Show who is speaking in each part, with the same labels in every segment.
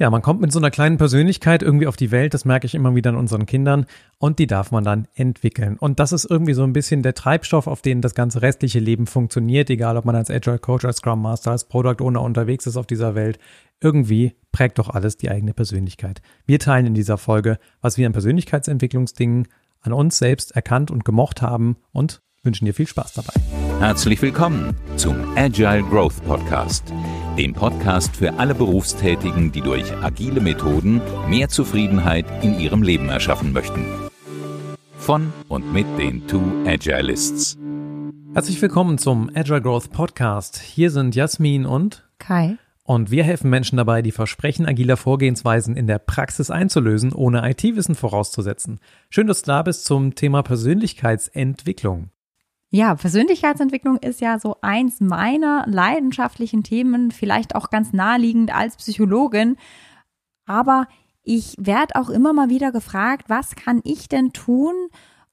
Speaker 1: Ja, man kommt mit so einer kleinen Persönlichkeit irgendwie auf die Welt, das merke ich immer wieder an unseren Kindern und die darf man dann entwickeln. Und das ist irgendwie so ein bisschen der Treibstoff, auf den das ganze restliche Leben funktioniert, egal ob man als Agile Coach, als Scrum Master, als Product Owner unterwegs ist auf dieser Welt. Irgendwie prägt doch alles die eigene Persönlichkeit. Wir teilen in dieser Folge, was wir an Persönlichkeitsentwicklungsdingen an uns selbst erkannt und gemocht haben und wünschen dir viel Spaß dabei.
Speaker 2: Herzlich willkommen zum Agile Growth Podcast, dem Podcast für alle Berufstätigen, die durch agile Methoden mehr Zufriedenheit in ihrem Leben erschaffen möchten. Von und mit den Two Agilists.
Speaker 1: Herzlich willkommen zum Agile Growth Podcast. Hier sind Jasmin und
Speaker 3: Kai.
Speaker 1: Und wir helfen Menschen dabei, die Versprechen agiler Vorgehensweisen in der Praxis einzulösen, ohne IT-Wissen vorauszusetzen. Schön, dass du da bist zum Thema Persönlichkeitsentwicklung.
Speaker 3: Ja, Persönlichkeitsentwicklung ist ja so eins meiner leidenschaftlichen Themen, vielleicht auch ganz naheliegend als Psychologin. Aber ich werde auch immer mal wieder gefragt, was kann ich denn tun,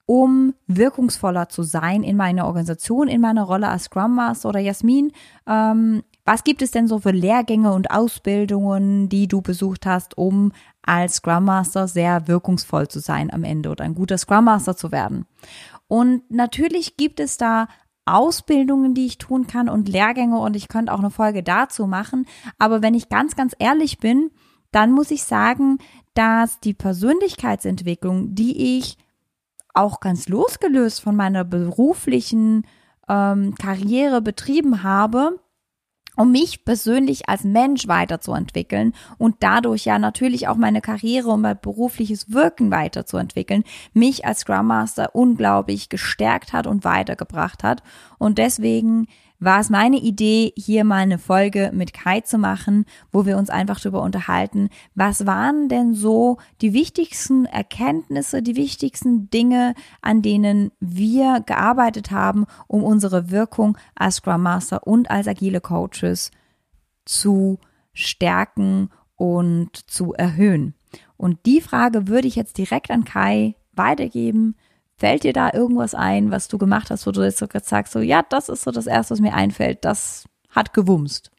Speaker 3: um wirkungsvoller zu sein in meiner Organisation, in meiner Rolle als Scrum Master oder Jasmin. Ähm, was gibt es denn so für Lehrgänge und Ausbildungen, die du besucht hast, um als Scrum Master sehr wirkungsvoll zu sein am Ende oder ein guter Scrum Master zu werden? Und natürlich gibt es da Ausbildungen, die ich tun kann und Lehrgänge und ich könnte auch eine Folge dazu machen. Aber wenn ich ganz, ganz ehrlich bin, dann muss ich sagen, dass die Persönlichkeitsentwicklung, die ich auch ganz losgelöst von meiner beruflichen ähm, Karriere betrieben habe, um mich persönlich als Mensch weiterzuentwickeln und dadurch ja natürlich auch meine Karriere und mein berufliches Wirken weiterzuentwickeln, mich als Scrum Master unglaublich gestärkt hat und weitergebracht hat. Und deswegen war es meine Idee, hier mal eine Folge mit Kai zu machen, wo wir uns einfach darüber unterhalten, was waren denn so die wichtigsten Erkenntnisse, die wichtigsten Dinge, an denen wir gearbeitet haben, um unsere Wirkung als Scrum Master und als agile Coaches zu stärken und zu erhöhen. Und die Frage würde ich jetzt direkt an Kai weitergeben. Fällt dir da irgendwas ein, was du gemacht hast, wo du jetzt so sagst, so, ja, das ist so das Erste, was mir einfällt, das hat gewumst?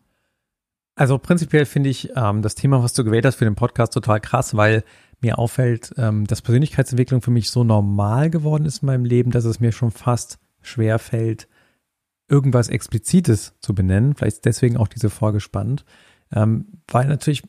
Speaker 1: Also prinzipiell finde ich ähm, das Thema, was du gewählt hast für den Podcast, total krass, weil mir auffällt, ähm, dass Persönlichkeitsentwicklung für mich so normal geworden ist in meinem Leben, dass es mir schon fast schwer fällt, irgendwas Explizites zu benennen. Vielleicht ist deswegen auch diese Folge spannend, ähm, weil natürlich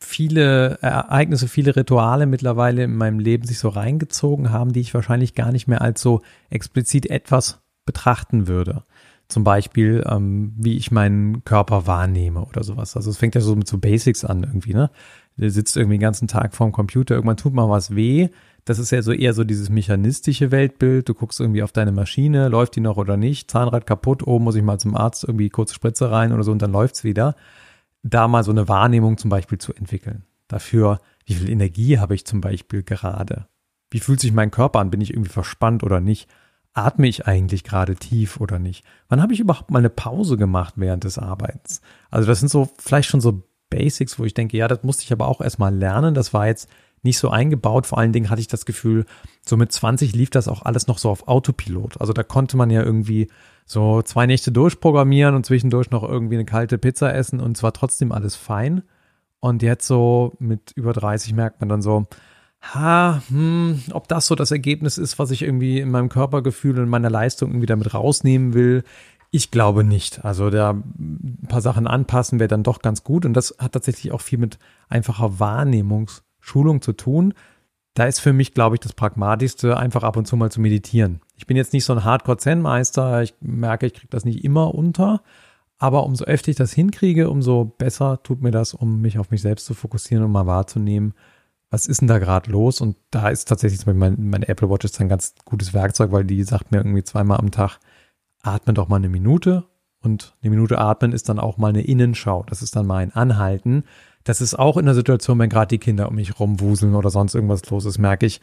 Speaker 1: viele Ereignisse, viele Rituale mittlerweile in meinem Leben sich so reingezogen haben, die ich wahrscheinlich gar nicht mehr als so explizit etwas betrachten würde. Zum Beispiel, ähm, wie ich meinen Körper wahrnehme oder sowas. Also es fängt ja so mit so Basics an irgendwie, ne? Du sitzt irgendwie den ganzen Tag vorm Computer, irgendwann tut mal was weh. Das ist ja so eher so dieses mechanistische Weltbild. Du guckst irgendwie auf deine Maschine, läuft die noch oder nicht, Zahnrad kaputt, oben muss ich mal zum Arzt irgendwie kurze Spritze rein oder so und dann läuft's wieder da mal so eine Wahrnehmung zum Beispiel zu entwickeln. Dafür, wie viel Energie habe ich zum Beispiel gerade? Wie fühlt sich mein Körper an? Bin ich irgendwie verspannt oder nicht? Atme ich eigentlich gerade tief oder nicht? Wann habe ich überhaupt mal eine Pause gemacht während des Arbeitens? Also das sind so vielleicht schon so Basics, wo ich denke, ja, das musste ich aber auch erstmal lernen. Das war jetzt nicht so eingebaut. Vor allen Dingen hatte ich das Gefühl, so mit 20 lief das auch alles noch so auf Autopilot. Also da konnte man ja irgendwie so zwei Nächte durchprogrammieren und zwischendurch noch irgendwie eine kalte Pizza essen und zwar trotzdem alles fein. Und jetzt so mit über 30 merkt man dann so, ha, hm, ob das so das Ergebnis ist, was ich irgendwie in meinem Körpergefühl und meiner Leistung irgendwie damit rausnehmen will. Ich glaube nicht. Also da ein paar Sachen anpassen wäre dann doch ganz gut. Und das hat tatsächlich auch viel mit einfacher Wahrnehmungsschulung zu tun da ist für mich, glaube ich, das Pragmatischste, einfach ab und zu mal zu meditieren. Ich bin jetzt nicht so ein Hardcore-Zen-Meister, ich merke, ich kriege das nicht immer unter, aber umso öfter ich das hinkriege, umso besser tut mir das, um mich auf mich selbst zu fokussieren und mal wahrzunehmen, was ist denn da gerade los? Und da ist tatsächlich zum Beispiel mein, meine Apple Watch ist ein ganz gutes Werkzeug, weil die sagt mir irgendwie zweimal am Tag, atme doch mal eine Minute. Und eine Minute atmen ist dann auch mal eine Innenschau. Das ist dann mal ein Anhalten. Das ist auch in der Situation, wenn gerade die Kinder um mich rumwuseln oder sonst irgendwas los ist, merke ich,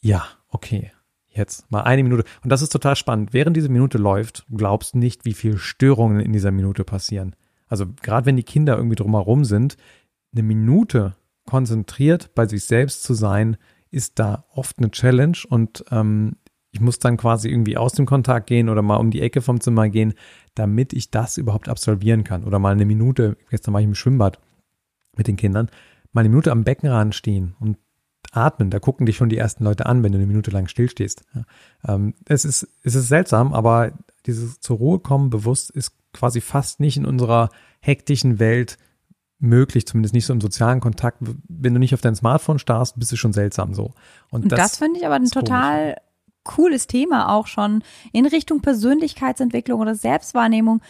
Speaker 1: ja, okay, jetzt mal eine Minute. Und das ist total spannend. Während diese Minute läuft, glaubst du nicht, wie viel Störungen in dieser Minute passieren. Also gerade wenn die Kinder irgendwie drumherum sind, eine Minute konzentriert bei sich selbst zu sein, ist da oft eine Challenge und ähm, ich muss dann quasi irgendwie aus dem Kontakt gehen oder mal um die Ecke vom Zimmer gehen, damit ich das überhaupt absolvieren kann. Oder mal eine Minute, gestern war ich im Schwimmbad, mit den Kindern, mal eine Minute am Beckenrand stehen und atmen, da gucken dich schon die ersten Leute an, wenn du eine Minute lang stillstehst. Ja. Ähm, es, ist, es ist seltsam, aber dieses zur Ruhe kommen bewusst ist quasi fast nicht in unserer hektischen Welt möglich, zumindest nicht so im sozialen Kontakt. Wenn du nicht auf dein Smartphone starrst, bist du schon seltsam so.
Speaker 3: Und, Und das, das finde ich aber ein total komisch. cooles Thema auch schon in Richtung Persönlichkeitsentwicklung oder Selbstwahrnehmung.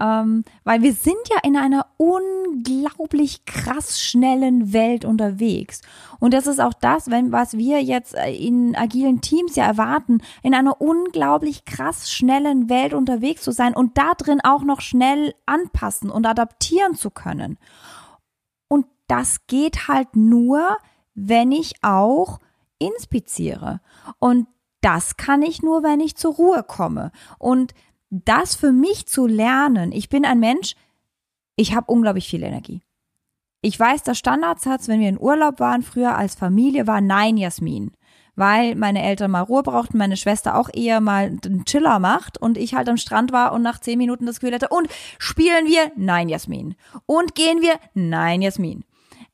Speaker 3: Ähm, weil wir sind ja in einer unglaublich krass schnellen Welt unterwegs. Und das ist auch das, wenn, was wir jetzt äh, in agilen Teams ja erwarten, in einer unglaublich krass schnellen Welt unterwegs zu sein und da drin auch noch schnell anpassen und adaptieren zu können. Und das geht halt nur, wenn ich auch inspiziere. Und das kann ich nur, wenn ich zur Ruhe komme. Und das für mich zu lernen, ich bin ein Mensch, ich habe unglaublich viel Energie. Ich weiß, der Standardsatz, wenn wir in Urlaub waren, früher als Familie, war Nein, Jasmin. Weil meine Eltern mal Ruhe brauchten, meine Schwester auch eher mal einen Chiller macht und ich halt am Strand war und nach zehn Minuten das Gefühl hatte, und spielen wir? Nein, Jasmin. Und gehen wir? Nein, Jasmin.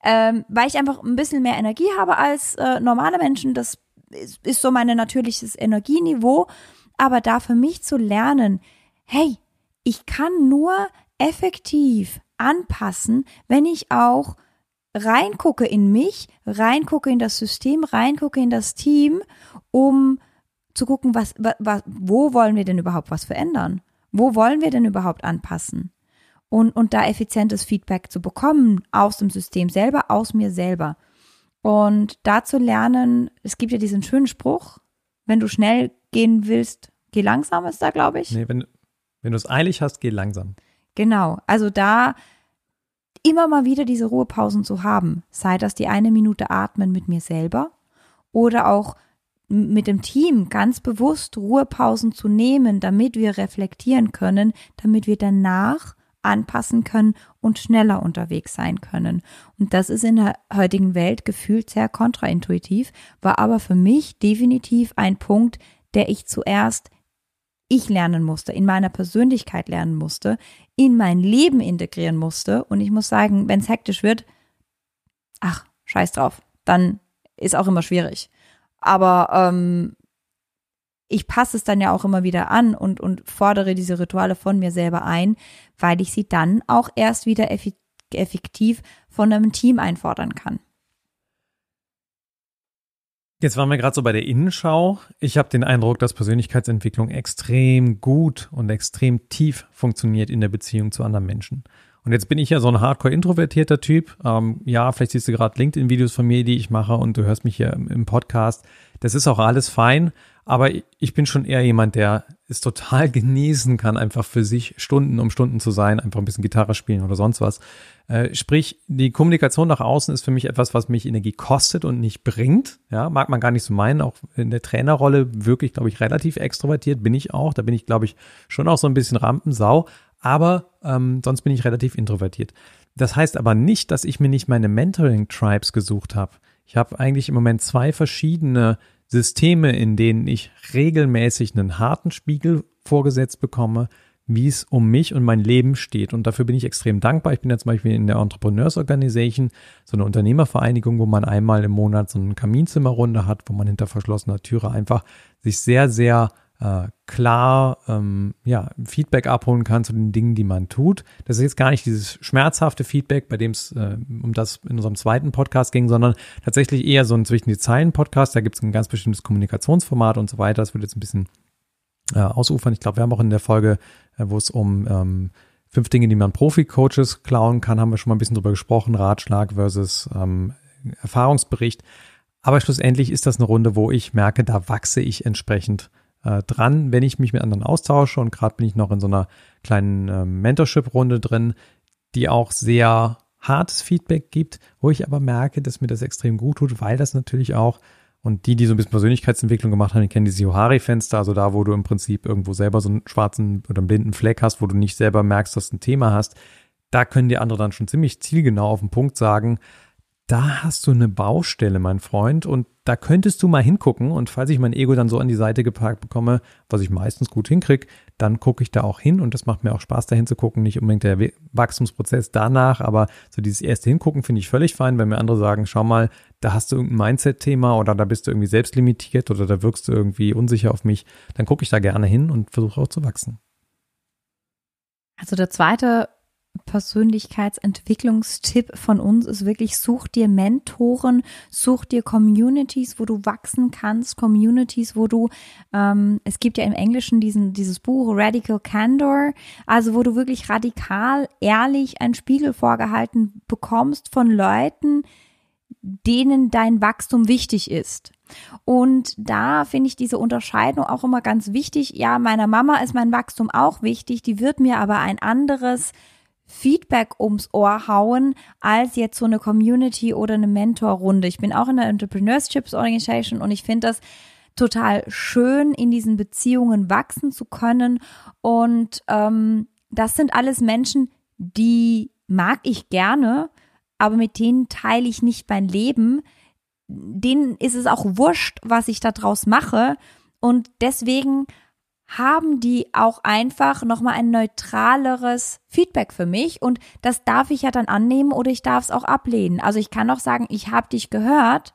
Speaker 3: Ähm, weil ich einfach ein bisschen mehr Energie habe als äh, normale Menschen. Das ist, ist so mein natürliches Energieniveau aber da für mich zu lernen, hey, ich kann nur effektiv anpassen, wenn ich auch reingucke in mich, reingucke in das System, reingucke in das Team, um zu gucken, was, was, wo wollen wir denn überhaupt was verändern? Wo wollen wir denn überhaupt anpassen? Und, und da effizientes Feedback zu bekommen aus dem System selber, aus mir selber. Und da zu lernen, es gibt ja diesen schönen Spruch, wenn du schnell gehen willst, geh langsam ist da, glaube ich.
Speaker 1: Nee, wenn, wenn du es eilig hast, geh langsam.
Speaker 3: Genau, also da immer mal wieder diese Ruhepausen zu haben, sei das die eine Minute atmen mit mir selber oder auch mit dem Team ganz bewusst Ruhepausen zu nehmen, damit wir reflektieren können, damit wir danach anpassen können und schneller unterwegs sein können. Und das ist in der heutigen Welt gefühlt sehr kontraintuitiv, war aber für mich definitiv ein Punkt, der ich zuerst ich lernen musste, in meiner Persönlichkeit lernen musste, in mein Leben integrieren musste. Und ich muss sagen, wenn es hektisch wird, ach, scheiß drauf, dann ist auch immer schwierig. Aber ähm, ich passe es dann ja auch immer wieder an und, und fordere diese Rituale von mir selber ein, weil ich sie dann auch erst wieder effektiv von einem Team einfordern kann.
Speaker 1: Jetzt waren wir gerade so bei der Innenschau. Ich habe den Eindruck, dass Persönlichkeitsentwicklung extrem gut und extrem tief funktioniert in der Beziehung zu anderen Menschen. Und jetzt bin ich ja so ein hardcore introvertierter Typ. Ähm, ja, vielleicht siehst du gerade LinkedIn-Videos von mir, die ich mache und du hörst mich hier im Podcast. Das ist auch alles fein. Aber ich bin schon eher jemand, der es total genießen kann, einfach für sich Stunden um Stunden zu sein, einfach ein bisschen Gitarre spielen oder sonst was. Äh, sprich, die Kommunikation nach außen ist für mich etwas, was mich Energie kostet und nicht bringt. Ja, mag man gar nicht so meinen. Auch in der Trainerrolle wirklich, glaube ich, relativ extrovertiert bin ich auch. Da bin ich, glaube ich, schon auch so ein bisschen Rampensau. Aber ähm, sonst bin ich relativ introvertiert. Das heißt aber nicht, dass ich mir nicht meine Mentoring-Tribes gesucht habe. Ich habe eigentlich im Moment zwei verschiedene Systeme, in denen ich regelmäßig einen harten Spiegel vorgesetzt bekomme, wie es um mich und mein Leben steht. Und dafür bin ich extrem dankbar. Ich bin ja zum Beispiel in der Entrepreneurs Organization, so eine Unternehmervereinigung, wo man einmal im Monat so eine Kaminzimmerrunde hat, wo man hinter verschlossener Türe einfach sich sehr, sehr äh, klar ähm, ja, Feedback abholen kann zu den Dingen, die man tut. Das ist jetzt gar nicht dieses schmerzhafte Feedback, bei dem es äh, um das in unserem zweiten Podcast ging, sondern tatsächlich eher so ein zwischen die Zeilen Podcast. Da gibt es ein ganz bestimmtes Kommunikationsformat und so weiter. Das wird jetzt ein bisschen äh, ausufern. Ich glaube, wir haben auch in der Folge, äh, wo es um ähm, fünf Dinge, die man Profi-Coaches klauen kann, haben wir schon mal ein bisschen drüber gesprochen. Ratschlag versus ähm, Erfahrungsbericht. Aber schlussendlich ist das eine Runde, wo ich merke, da wachse ich entsprechend äh, dran, wenn ich mich mit anderen austausche. Und gerade bin ich noch in so einer kleinen äh, Mentorship-Runde drin, die auch sehr hartes Feedback gibt, wo ich aber merke, dass mir das extrem gut tut, weil das natürlich auch, und die, die so ein bisschen Persönlichkeitsentwicklung gemacht haben, die kennen diese Johari-Fenster, also da, wo du im Prinzip irgendwo selber so einen schwarzen oder einen blinden Fleck hast, wo du nicht selber merkst, dass du ein Thema hast, da können die anderen dann schon ziemlich zielgenau auf den Punkt sagen, da hast du eine Baustelle, mein Freund, und da könntest du mal hingucken. Und falls ich mein Ego dann so an die Seite geparkt bekomme, was ich meistens gut hinkriege, dann gucke ich da auch hin und das macht mir auch Spaß, da hinzugucken. Nicht unbedingt der Wachstumsprozess danach, aber so dieses erste Hingucken finde ich völlig fein, wenn mir andere sagen, schau mal, da hast du irgendein Mindset-Thema oder da bist du irgendwie selbstlimitiert oder da wirkst du irgendwie unsicher auf mich, dann gucke ich da gerne hin und versuche auch zu wachsen.
Speaker 3: Also der zweite Persönlichkeitsentwicklungstipp von uns ist wirklich, such dir Mentoren, such dir Communities, wo du wachsen kannst, Communities, wo du, ähm, es gibt ja im Englischen diesen, dieses Buch Radical Candor, also wo du wirklich radikal, ehrlich einen Spiegel vorgehalten bekommst von Leuten, denen dein Wachstum wichtig ist. Und da finde ich diese Unterscheidung auch immer ganz wichtig. Ja, meiner Mama ist mein Wachstum auch wichtig, die wird mir aber ein anderes Feedback ums Ohr hauen, als jetzt so eine Community oder eine Mentorrunde. Ich bin auch in der Entrepreneurships Organization und ich finde das total schön, in diesen Beziehungen wachsen zu können. Und ähm, das sind alles Menschen, die mag ich gerne, aber mit denen teile ich nicht mein Leben. Denen ist es auch wurscht, was ich da draus mache. Und deswegen haben die auch einfach nochmal ein neutraleres Feedback für mich und das darf ich ja dann annehmen oder ich darf es auch ablehnen. Also ich kann auch sagen, ich habe dich gehört,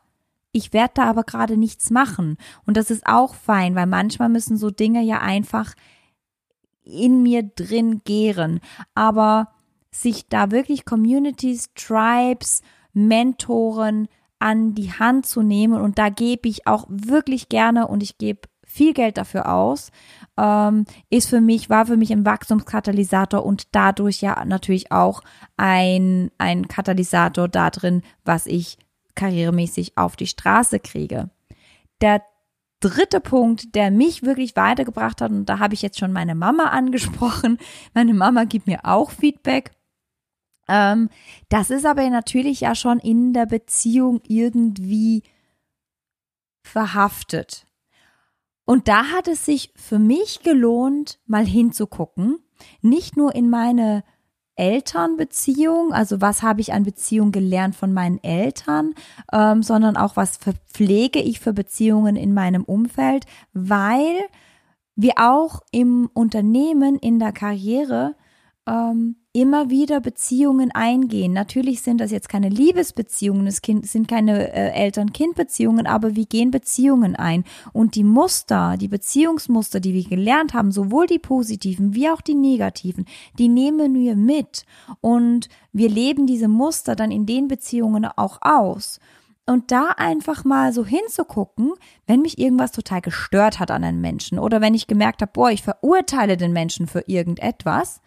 Speaker 3: ich werde da aber gerade nichts machen und das ist auch fein, weil manchmal müssen so Dinge ja einfach in mir drin gären, aber sich da wirklich Communities, Tribes, Mentoren an die Hand zu nehmen und da gebe ich auch wirklich gerne und ich gebe viel Geld dafür aus, ähm, ist für mich, war für mich ein Wachstumskatalysator und dadurch ja natürlich auch ein, ein Katalysator da drin, was ich karrieremäßig auf die Straße kriege. Der dritte Punkt, der mich wirklich weitergebracht hat, und da habe ich jetzt schon meine Mama angesprochen. Meine Mama gibt mir auch Feedback. Ähm, das ist aber natürlich ja schon in der Beziehung irgendwie verhaftet. Und da hat es sich für mich gelohnt, mal hinzugucken, nicht nur in meine Elternbeziehung, also was habe ich an Beziehung gelernt von meinen Eltern, ähm, sondern auch was pflege ich für Beziehungen in meinem Umfeld, weil wir auch im Unternehmen, in der Karriere ähm, immer wieder Beziehungen eingehen. Natürlich sind das jetzt keine Liebesbeziehungen, es sind keine äh, Eltern-Kind-Beziehungen, aber wir gehen Beziehungen ein. Und die Muster, die Beziehungsmuster, die wir gelernt haben, sowohl die positiven wie auch die negativen, die nehmen wir mit. Und wir leben diese Muster dann in den Beziehungen auch aus. Und da einfach mal so hinzugucken, wenn mich irgendwas total gestört hat an einem Menschen oder wenn ich gemerkt habe, boah, ich verurteile den Menschen für irgendetwas,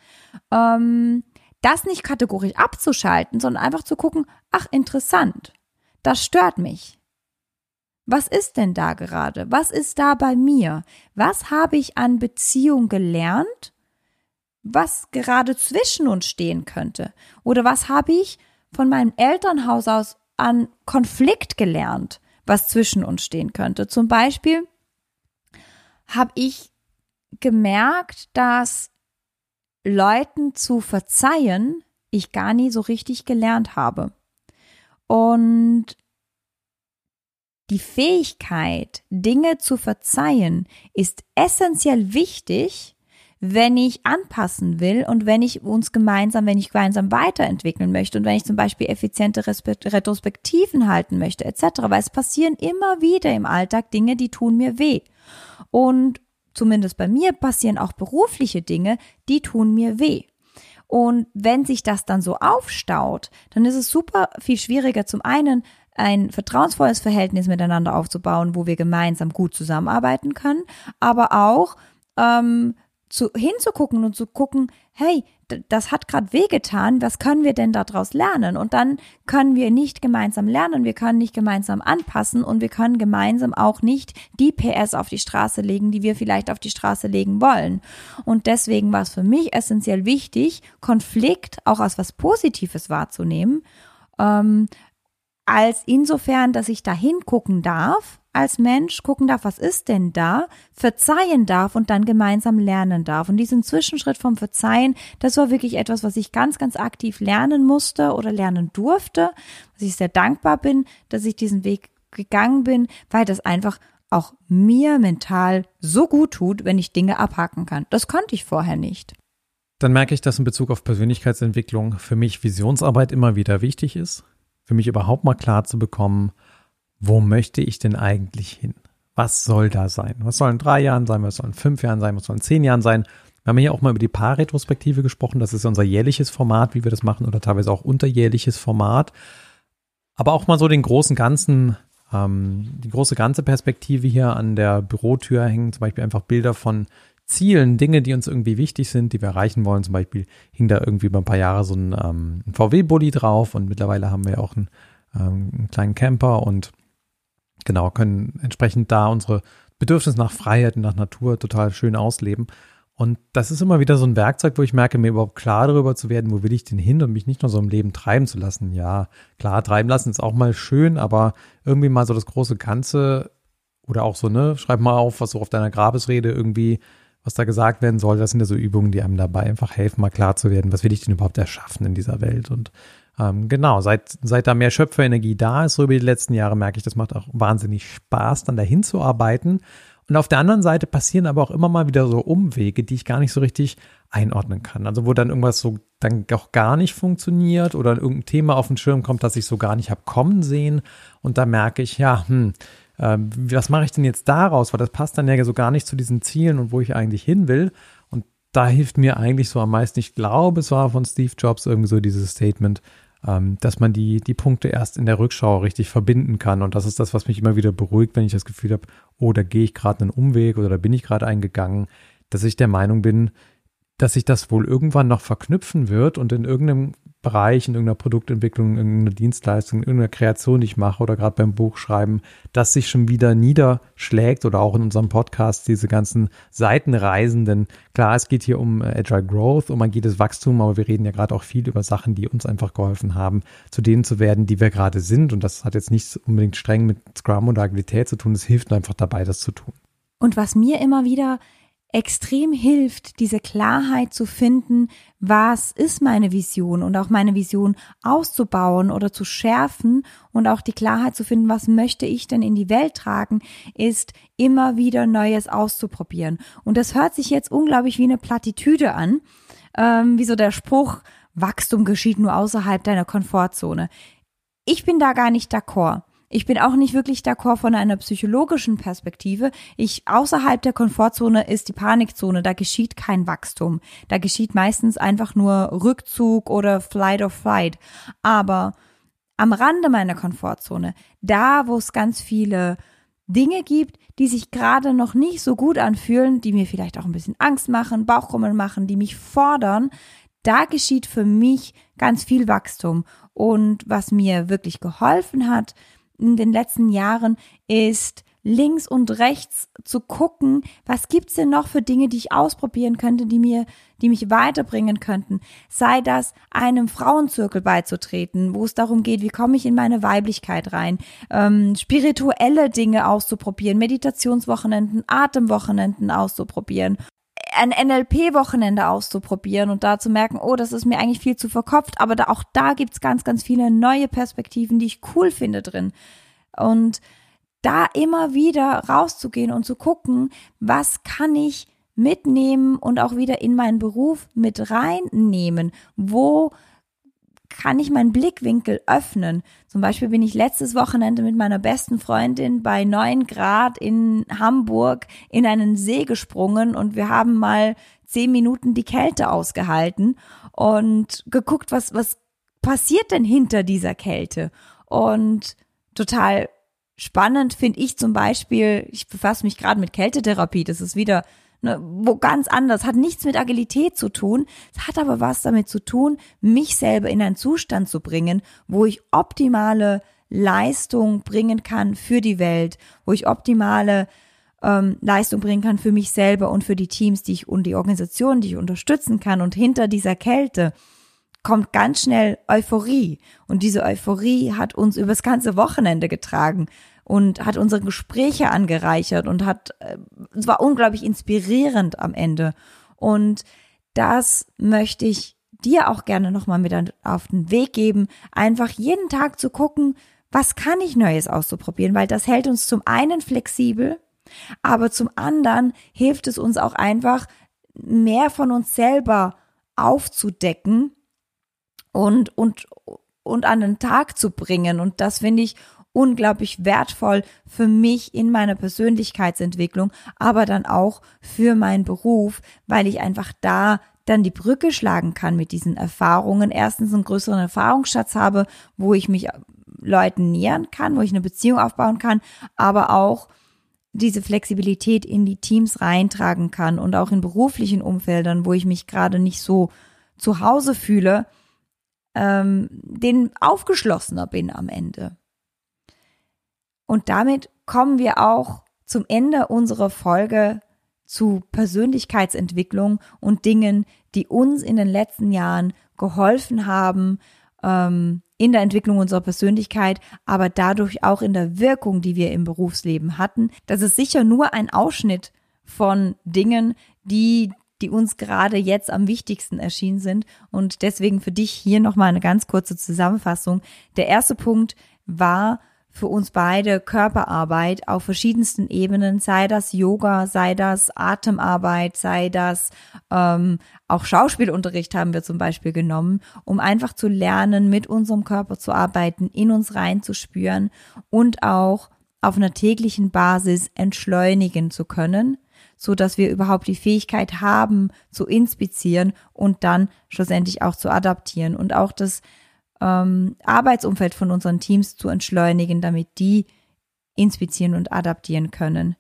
Speaker 3: ähm, das nicht kategorisch abzuschalten, sondern einfach zu gucken, ach, interessant, das stört mich. Was ist denn da gerade? Was ist da bei mir? Was habe ich an Beziehung gelernt, was gerade zwischen uns stehen könnte? Oder was habe ich von meinem Elternhaus aus an Konflikt gelernt, was zwischen uns stehen könnte. Zum Beispiel habe ich gemerkt, dass Leuten zu verzeihen ich gar nie so richtig gelernt habe. Und die Fähigkeit, Dinge zu verzeihen, ist essentiell wichtig, wenn ich anpassen will und wenn ich uns gemeinsam, wenn ich gemeinsam weiterentwickeln möchte und wenn ich zum Beispiel effiziente Retrospektiven halten möchte, etc. Weil es passieren immer wieder im Alltag Dinge, die tun mir weh. Und zumindest bei mir passieren auch berufliche Dinge, die tun mir weh. Und wenn sich das dann so aufstaut, dann ist es super viel schwieriger zum einen ein vertrauensvolles Verhältnis miteinander aufzubauen, wo wir gemeinsam gut zusammenarbeiten können, aber auch ähm, zu, hinzugucken und zu gucken, hey, das hat gerade wehgetan, was können wir denn daraus lernen? Und dann können wir nicht gemeinsam lernen, wir können nicht gemeinsam anpassen und wir können gemeinsam auch nicht die PS auf die Straße legen, die wir vielleicht auf die Straße legen wollen. Und deswegen war es für mich essentiell wichtig, Konflikt auch als was Positives wahrzunehmen, ähm, als insofern, dass ich da hingucken darf als Mensch gucken darf, was ist denn da, verzeihen darf und dann gemeinsam lernen darf. Und diesen Zwischenschritt vom Verzeihen, das war wirklich etwas, was ich ganz, ganz aktiv lernen musste oder lernen durfte, was ich sehr dankbar bin, dass ich diesen Weg gegangen bin, weil das einfach auch mir mental so gut tut, wenn ich Dinge abhaken kann. Das konnte ich vorher nicht.
Speaker 1: Dann merke ich, dass in Bezug auf Persönlichkeitsentwicklung für mich Visionsarbeit immer wieder wichtig ist. Für mich überhaupt mal klar zu bekommen, wo möchte ich denn eigentlich hin? Was soll da sein? Was soll in drei Jahren sein? Was soll in fünf Jahren sein? Was soll in zehn Jahren sein? Wir haben hier auch mal über die Paarretrospektive gesprochen. Das ist unser jährliches Format, wie wir das machen, oder teilweise auch unterjährliches Format. Aber auch mal so den großen Ganzen, ähm, die große ganze Perspektive hier an der Bürotür hängen zum Beispiel einfach Bilder von Zielen, Dinge, die uns irgendwie wichtig sind, die wir erreichen wollen. Zum Beispiel hing da irgendwie über ein paar Jahre so ein, ähm, ein VW-Bully drauf und mittlerweile haben wir auch einen, ähm, einen kleinen Camper und genau, können entsprechend da unsere Bedürfnisse nach Freiheit und nach Natur total schön ausleben. Und das ist immer wieder so ein Werkzeug, wo ich merke, mir überhaupt klar darüber zu werden, wo will ich denn hin und mich nicht nur so im Leben treiben zu lassen. Ja, klar, treiben lassen ist auch mal schön, aber irgendwie mal so das große Ganze oder auch so, ne, schreib mal auf, was so auf deiner Grabesrede irgendwie, was da gesagt werden soll. Das sind ja so Übungen, die einem dabei einfach helfen, mal klar zu werden, was will ich denn überhaupt erschaffen in dieser Welt und ähm, genau, seit, seit da mehr Schöpferenergie da ist, so über die letzten Jahre merke ich, das macht auch wahnsinnig Spaß, dann dahin zu arbeiten. Und auf der anderen Seite passieren aber auch immer mal wieder so Umwege, die ich gar nicht so richtig einordnen kann. Also wo dann irgendwas so dann auch gar nicht funktioniert oder irgendein Thema auf den Schirm kommt, das ich so gar nicht habe kommen sehen. Und da merke ich, ja, hm, äh, was mache ich denn jetzt daraus? Weil das passt dann ja so gar nicht zu diesen Zielen und wo ich eigentlich hin will. Und da hilft mir eigentlich so am meisten, ich glaube, es war von Steve Jobs irgendwie so dieses Statement, dass man die, die Punkte erst in der Rückschau richtig verbinden kann. Und das ist das, was mich immer wieder beruhigt, wenn ich das Gefühl habe, oh, da gehe ich gerade einen Umweg oder da bin ich gerade eingegangen, dass ich der Meinung bin, dass sich das wohl irgendwann noch verknüpfen wird und in irgendeinem Bereich, in irgendeiner Produktentwicklung, in irgendeiner Dienstleistung, in irgendeiner Kreation, die ich mache oder gerade beim Buchschreiben, das sich schon wieder niederschlägt oder auch in unserem Podcast diese ganzen Seitenreisenden. Klar, es geht hier um äh, Agile Growth, um agiles Wachstum, aber wir reden ja gerade auch viel über Sachen, die uns einfach geholfen haben, zu denen zu werden, die wir gerade sind. Und das hat jetzt nichts unbedingt streng mit Scrum oder Agilität zu tun. Es hilft einfach dabei, das zu tun.
Speaker 3: Und was mir immer wieder extrem hilft, diese Klarheit zu finden, was ist meine Vision und auch meine Vision auszubauen oder zu schärfen und auch die Klarheit zu finden, was möchte ich denn in die Welt tragen, ist immer wieder Neues auszuprobieren. Und das hört sich jetzt unglaublich wie eine Plattitüde an, ähm, wie so der Spruch, Wachstum geschieht nur außerhalb deiner Komfortzone. Ich bin da gar nicht d'accord. Ich bin auch nicht wirklich d'accord von einer psychologischen Perspektive. Ich, außerhalb der Komfortzone ist die Panikzone. Da geschieht kein Wachstum. Da geschieht meistens einfach nur Rückzug oder Flight or Flight. Aber am Rande meiner Komfortzone, da wo es ganz viele Dinge gibt, die sich gerade noch nicht so gut anfühlen, die mir vielleicht auch ein bisschen Angst machen, Bauchkrummeln machen, die mich fordern, da geschieht für mich ganz viel Wachstum. Und was mir wirklich geholfen hat, in den letzten Jahren ist links und rechts zu gucken, was gibt's denn noch für Dinge, die ich ausprobieren könnte, die mir, die mich weiterbringen könnten. Sei das einem Frauenzirkel beizutreten, wo es darum geht, wie komme ich in meine Weiblichkeit rein, ähm, spirituelle Dinge auszuprobieren, Meditationswochenenden, Atemwochenenden auszuprobieren ein NLP-Wochenende auszuprobieren und da zu merken, oh, das ist mir eigentlich viel zu verkopft, aber da, auch da gibt's ganz, ganz viele neue Perspektiven, die ich cool finde drin. Und da immer wieder rauszugehen und zu gucken, was kann ich mitnehmen und auch wieder in meinen Beruf mit reinnehmen? Wo kann ich meinen Blickwinkel öffnen. Zum Beispiel bin ich letztes Wochenende mit meiner besten Freundin bei neun Grad in Hamburg in einen See gesprungen und wir haben mal zehn Minuten die Kälte ausgehalten und geguckt, was, was passiert denn hinter dieser Kälte? Und total spannend finde ich zum Beispiel, ich befasse mich gerade mit Kältetherapie, das ist wieder ne, wo ganz anders, hat nichts mit Agilität zu tun, es hat aber was damit zu tun, mich selber in einen Zustand zu bringen, wo ich optimale Leistung bringen kann für die Welt, wo ich optimale ähm, Leistung bringen kann für mich selber und für die Teams, die ich und die Organisationen, die ich unterstützen kann. Und hinter dieser Kälte kommt ganz schnell Euphorie. Und diese Euphorie hat uns übers ganze Wochenende getragen. Und hat unsere Gespräche angereichert und hat, äh, es war unglaublich inspirierend am Ende. Und das möchte ich dir auch gerne nochmal mit auf den Weg geben, einfach jeden Tag zu gucken, was kann ich Neues auszuprobieren, weil das hält uns zum einen flexibel, aber zum anderen hilft es uns auch einfach, mehr von uns selber aufzudecken und, und, und an den Tag zu bringen. Und das finde ich unglaublich wertvoll für mich in meiner Persönlichkeitsentwicklung, aber dann auch für meinen Beruf, weil ich einfach da dann die Brücke schlagen kann mit diesen Erfahrungen. Erstens einen größeren Erfahrungsschatz habe, wo ich mich Leuten nähern kann, wo ich eine Beziehung aufbauen kann, aber auch diese Flexibilität in die Teams reintragen kann und auch in beruflichen Umfeldern, wo ich mich gerade nicht so zu Hause fühle, ähm, den aufgeschlossener bin am Ende. Und damit kommen wir auch zum Ende unserer Folge zu Persönlichkeitsentwicklung und Dingen, die uns in den letzten Jahren geholfen haben, ähm, in der Entwicklung unserer Persönlichkeit, aber dadurch auch in der Wirkung, die wir im Berufsleben hatten. Das ist sicher nur ein Ausschnitt von Dingen, die die uns gerade jetzt am wichtigsten erschienen sind. Und deswegen für dich hier nochmal eine ganz kurze Zusammenfassung. Der erste Punkt war, für uns beide Körperarbeit auf verschiedensten Ebenen, sei das Yoga, sei das Atemarbeit, sei das ähm, auch Schauspielunterricht haben wir zum Beispiel genommen, um einfach zu lernen, mit unserem Körper zu arbeiten, in uns reinzuspüren und auch auf einer täglichen Basis entschleunigen zu können, so dass wir überhaupt die Fähigkeit haben, zu inspizieren und dann schlussendlich auch zu adaptieren. Und auch das ähm, Arbeitsumfeld von unseren Teams zu entschleunigen, damit die inspizieren und adaptieren können.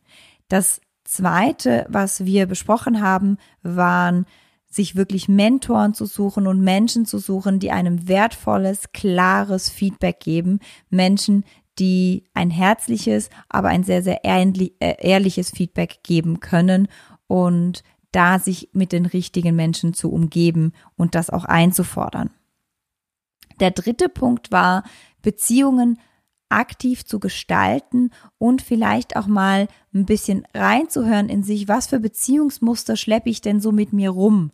Speaker 3: Das zweite, was wir besprochen haben, waren sich wirklich Mentoren zu suchen und Menschen zu suchen, die einem wertvolles, klares Feedback geben. Menschen, die ein herzliches, aber ein sehr, sehr äh, ehrliches Feedback geben können und da sich mit den richtigen Menschen zu umgeben und das auch einzufordern. Der dritte Punkt war, Beziehungen aktiv zu gestalten und vielleicht auch mal ein bisschen reinzuhören in sich, was für Beziehungsmuster schleppe ich denn so mit mir rum?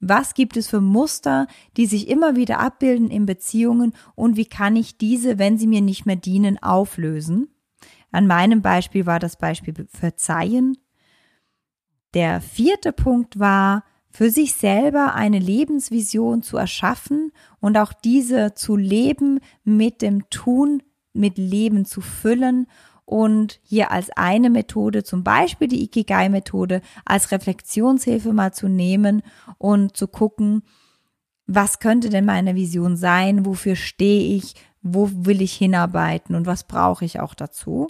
Speaker 3: Was gibt es für Muster, die sich immer wieder abbilden in Beziehungen und wie kann ich diese, wenn sie mir nicht mehr dienen, auflösen? An meinem Beispiel war das Beispiel Verzeihen. Der vierte Punkt war, für sich selber eine Lebensvision zu erschaffen und auch diese zu leben, mit dem Tun, mit Leben zu füllen und hier als eine Methode, zum Beispiel die Ikigai-Methode, als Reflexionshilfe mal zu nehmen und zu gucken, was könnte denn meine Vision sein, wofür stehe ich, wo will ich hinarbeiten? Und was brauche ich auch dazu.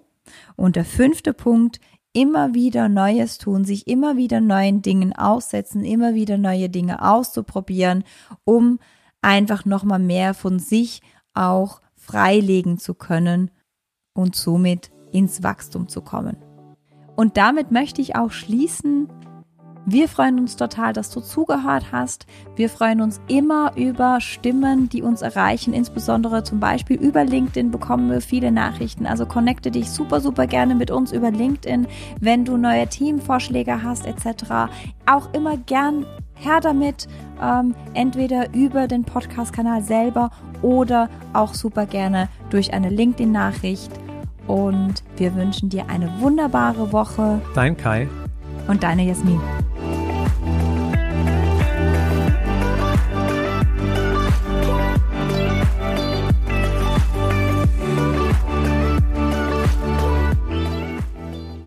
Speaker 3: Und der fünfte Punkt immer wieder Neues tun, sich immer wieder neuen Dingen aussetzen, immer wieder neue Dinge auszuprobieren, um einfach nochmal mehr von sich auch freilegen zu können und somit ins Wachstum zu kommen. Und damit möchte ich auch schließen wir freuen uns total, dass du zugehört hast. Wir freuen uns immer über Stimmen, die uns erreichen. Insbesondere zum Beispiel über LinkedIn bekommen wir viele Nachrichten. Also connecte dich super, super gerne mit uns über LinkedIn, wenn du neue Teamvorschläge hast etc. Auch immer gern her damit, ähm, entweder über den Podcast-Kanal selber oder auch super gerne durch eine LinkedIn-Nachricht. Und wir wünschen dir eine wunderbare Woche.
Speaker 1: Dein Kai.
Speaker 3: Und deine Jasmin.